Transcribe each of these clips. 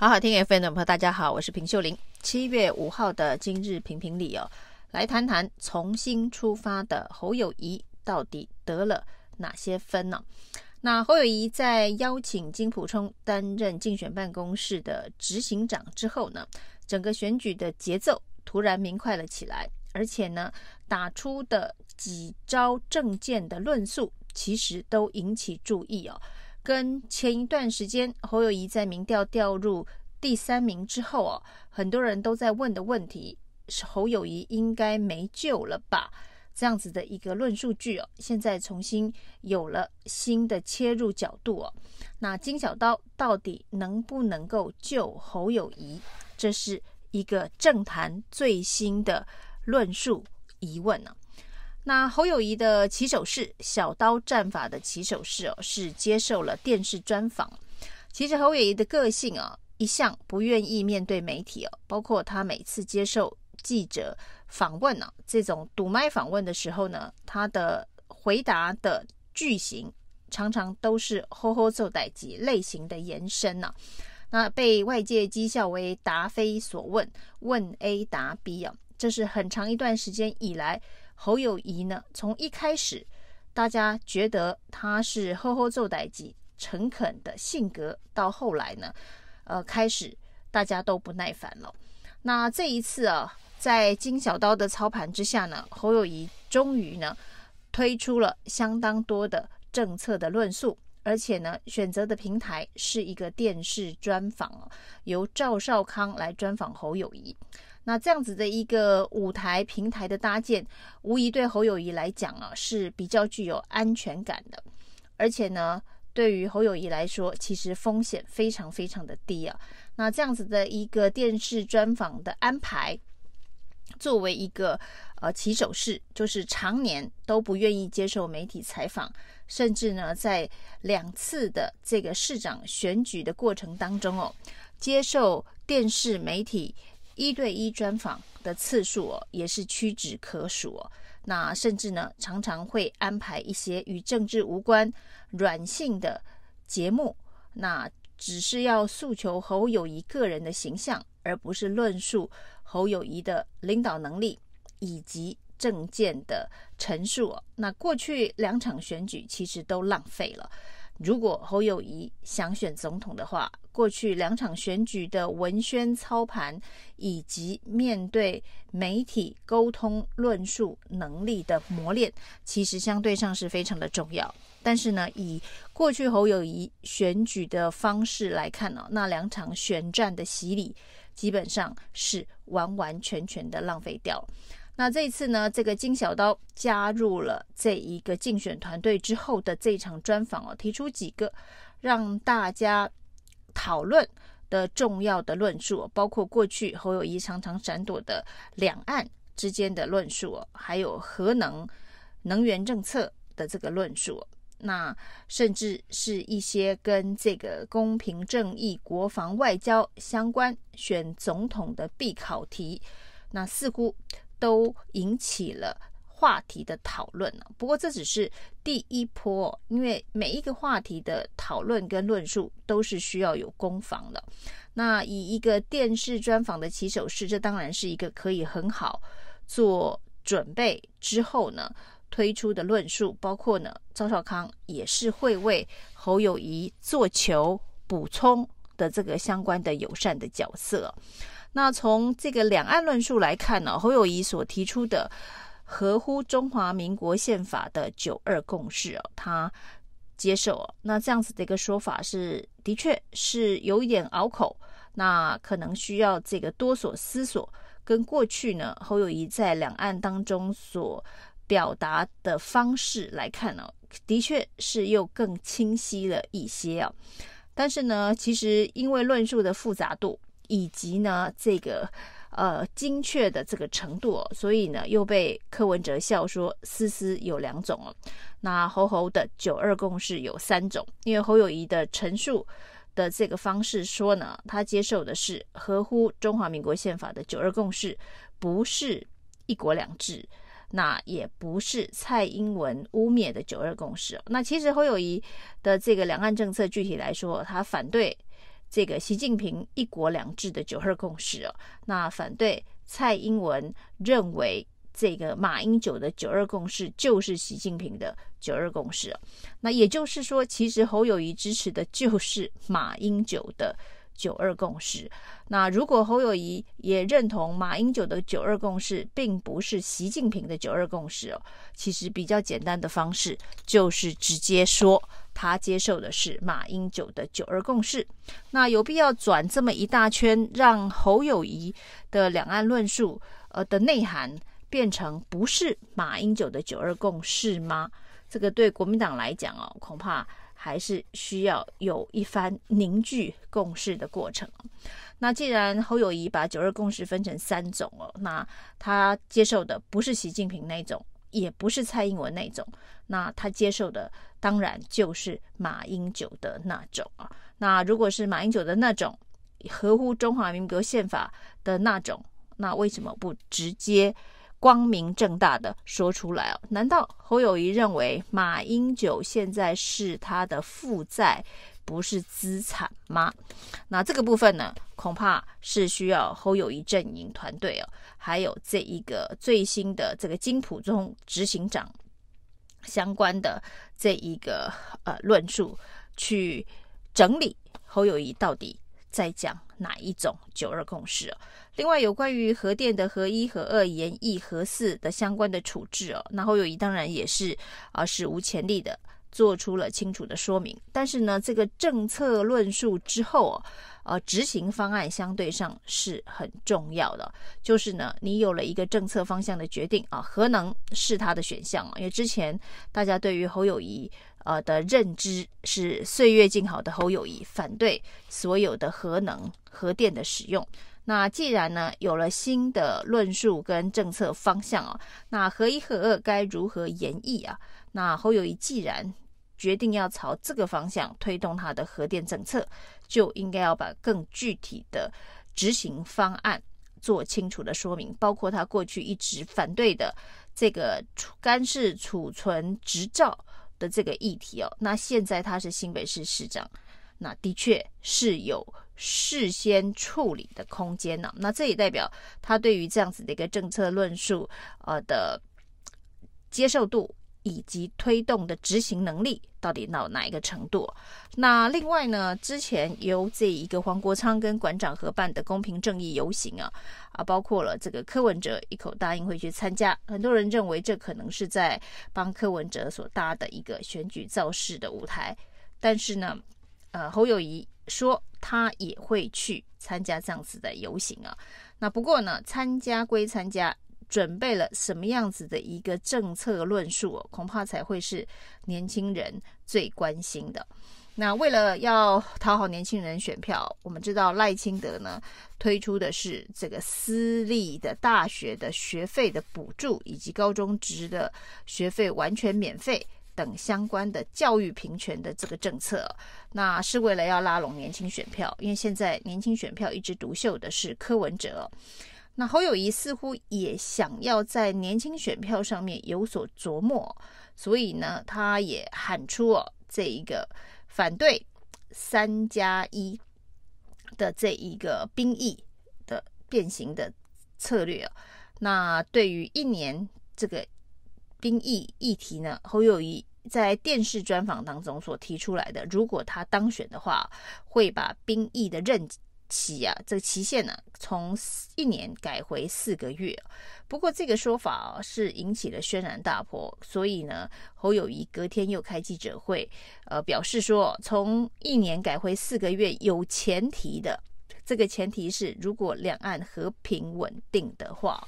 好好听 FM 的朋友，大家好，我是平秀玲。七月五号的今日评评理哦，来谈谈重新出发的侯友宜到底得了哪些分呢？那侯友宜在邀请金溥聪担任竞选办公室的执行长之后呢，整个选举的节奏突然明快了起来，而且呢，打出的几招政见的论述，其实都引起注意哦。跟前一段时间侯友谊在民调掉入第三名之后哦，很多人都在问的问题是侯友谊应该没救了吧？这样子的一个论述句哦，现在重新有了新的切入角度哦。那金小刀到底能不能够救侯友谊？这是一个政坛最新的论述疑问呢。那侯友宜的起手式，小刀战法的起手式哦，是接受了电视专访。其实侯友宜的个性啊，一向不愿意面对媒体哦，包括他每次接受记者访问呢，这种堵麦访问的时候呢，他的回答的句型常常都是吼吼奏代志类型的延伸呢。那被外界讥笑为答非所问，问 A 答 B 啊，这是很长一段时间以来。侯友宜呢，从一开始大家觉得他是呵呵奏代志、诚恳的性格，到后来呢，呃，开始大家都不耐烦了。那这一次啊，在金小刀的操盘之下呢，侯友宜终于呢推出了相当多的政策的论述，而且呢，选择的平台是一个电视专访，由赵少康来专访侯友宜。那这样子的一个舞台平台的搭建，无疑对侯友谊来讲啊是比较具有安全感的，而且呢，对于侯友谊来说，其实风险非常非常的低啊。那这样子的一个电视专访的安排，作为一个呃起手式，就是常年都不愿意接受媒体采访，甚至呢，在两次的这个市长选举的过程当中哦，接受电视媒体。一对一专访的次数哦，也是屈指可数。那甚至呢，常常会安排一些与政治无关、软性的节目，那只是要诉求侯友谊个人的形象，而不是论述侯友谊的领导能力以及政见的陈述。那过去两场选举其实都浪费了。如果侯友宜想选总统的话，过去两场选举的文宣操盘以及面对媒体沟通论述能力的磨练，其实相对上是非常的重要。但是呢，以过去侯友宜选举的方式来看呢，那两场选战的洗礼基本上是完完全全的浪费掉。那这一次呢，这个金小刀加入了这一个竞选团队之后的这一场专访哦，提出几个让大家讨论的重要的论述，包括过去侯友谊常常闪躲的两岸之间的论述，还有核能能源政策的这个论述，那甚至是一些跟这个公平正义、国防外交相关选总统的必考题，那似乎。都引起了话题的讨论了。不过这只是第一波，因为每一个话题的讨论跟论述都是需要有攻防的。那以一个电视专访的起手式，这当然是一个可以很好做准备之后呢推出的论述。包括呢，赵少康也是会为侯友宜做球补充的这个相关的友善的角色。那从这个两岸论述来看呢，侯友谊所提出的合乎中华民国宪法的九二共识哦，他接受哦。那这样子的一个说法是，的确是有一点拗口，那可能需要这个多所思索。跟过去呢，侯友谊在两岸当中所表达的方式来看呢，的确是又更清晰了一些啊。但是呢，其实因为论述的复杂度。以及呢，这个呃精确的这个程度哦，所以呢又被柯文哲笑说“思思有两种哦”，那侯侯的九二共识有三种，因为侯友谊的陈述的这个方式说呢，他接受的是合乎中华民国宪法的九二共识，不是一国两制，那也不是蔡英文污蔑的九二共识。那其实侯友谊的这个两岸政策具体来说，他反对。这个习近平一国两制的九二共识哦，那反对蔡英文认为这个马英九的九二共识就是习近平的九二共识哦，那也就是说，其实侯友谊支持的就是马英九的。九二共识。那如果侯友宜也认同马英九的九二共识，并不是习近平的九二共识哦，其实比较简单的方式就是直接说他接受的是马英九的九二共识。那有必要转这么一大圈，让侯友宜的两岸论述呃的内涵变成不是马英九的九二共识吗？这个对国民党来讲哦，恐怕。还是需要有一番凝聚共识的过程。那既然侯友宜把九二共识分成三种哦，那他接受的不是习近平那种，也不是蔡英文那种，那他接受的当然就是马英九的那种啊。那如果是马英九的那种，合乎中华民国宪法的那种，那为什么不直接？光明正大的说出来哦？难道侯友谊认为马英九现在是他的负债，不是资产吗？那这个部分呢，恐怕是需要侯友谊阵营团队哦，还有这一个最新的这个金溥中执行长相关的这一个呃论述去整理侯友谊到底在讲哪一种九二共识哦？另外，有关于核电的核一、核二、延一、核四的相关的处置哦，那侯友宜当然也是啊史无前例的做出了清楚的说明。但是呢，这个政策论述之后哦，呃，执行方案相对上是很重要的。就是呢，你有了一个政策方向的决定啊，核能是他的选项啊，因为之前大家对于侯友宜呃的认知是岁月静好的侯友谊反对所有的核能核电的使用。那既然呢，有了新的论述跟政策方向哦，那核一核二该如何演绎啊？那侯友谊既然决定要朝这个方向推动他的核电政策，就应该要把更具体的执行方案做清楚的说明，包括他过去一直反对的这个干式储存执照的这个议题哦。那现在他是新北市市长，那的确是有。事先处理的空间呢？那这也代表他对于这样子的一个政策论述，呃的接受度以及推动的执行能力到底到哪一个程度？那另外呢，之前由这一个黄国昌跟馆长合办的公平正义游行啊，啊，包括了这个柯文哲一口答应会去参加，很多人认为这可能是在帮柯文哲所搭的一个选举造势的舞台，但是呢，呃，侯友谊。说他也会去参加这样子的游行啊，那不过呢，参加归参加，准备了什么样子的一个政策论述，恐怕才会是年轻人最关心的。那为了要讨好年轻人选票，我们知道赖清德呢推出的是这个私立的大学的学费的补助，以及高中职的学费完全免费。等相关的教育平权的这个政策，那是为了要拉拢年轻选票，因为现在年轻选票一枝独秀的是柯文哲，那侯友谊似乎也想要在年轻选票上面有所琢磨，所以呢，他也喊出哦这一个反对三加一的这一个兵役的变形的策略，那对于一年这个兵役议题呢，侯友谊。在电视专访当中所提出来的，如果他当选的话，会把兵役的任期啊，这个期限呢，从一年改回四个月。不过这个说法啊，是引起了轩然大波，所以呢，侯友谊隔天又开记者会，呃，表示说，从一年改回四个月有前提的，这个前提是如果两岸和平稳定的话，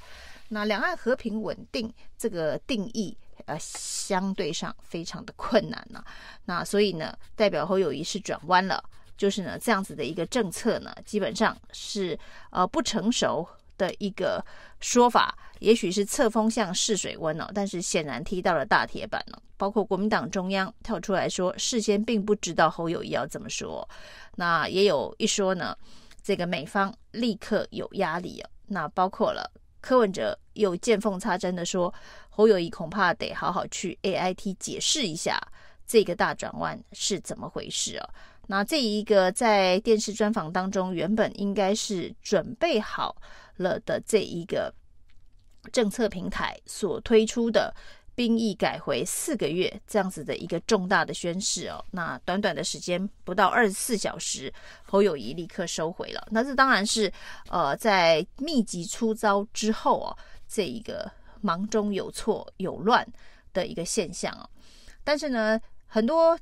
那两岸和平稳定这个定义。呃，相对上非常的困难呢、啊，那所以呢，代表侯友谊是转弯了，就是呢这样子的一个政策呢，基本上是呃不成熟的一个说法，也许是测风向试水温哦，但是显然踢到了大铁板了、哦，包括国民党中央跳出来说，事先并不知道侯友宜要怎么说，那也有一说呢，这个美方立刻有压力哦，那包括了。柯文哲又见缝插针的说，侯友宜恐怕得好好去 AIT 解释一下这个大转弯是怎么回事哦。那这一个在电视专访当中，原本应该是准备好了的这一个政策平台所推出的兵役改回四个月这样子的一个重大的宣示哦，那短短的时间不到二十四小时，侯友谊立刻收回了。那这当然是呃在密集出招之后哦，这一个忙中有错有乱的一个现象哦。但是呢，很多。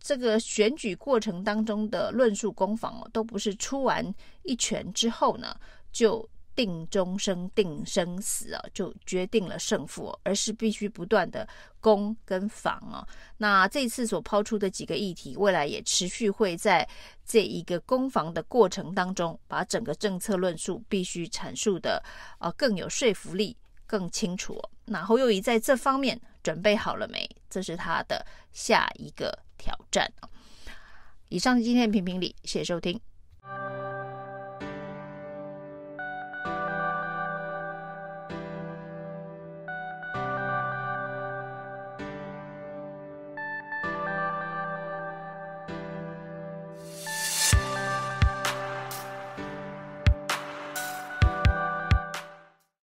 这个选举过程当中的论述攻防哦，都不是出完一拳之后呢，就定终生、定生死啊，就决定了胜负，而是必须不断的攻跟防啊。那这次所抛出的几个议题，未来也持续会在这一个攻防的过程当中，把整个政策论述必须阐述的啊更有说服力、更清楚。那侯友宜在这方面准备好了没？这是他的下一个挑战。以上今天的评评理，谢谢收听。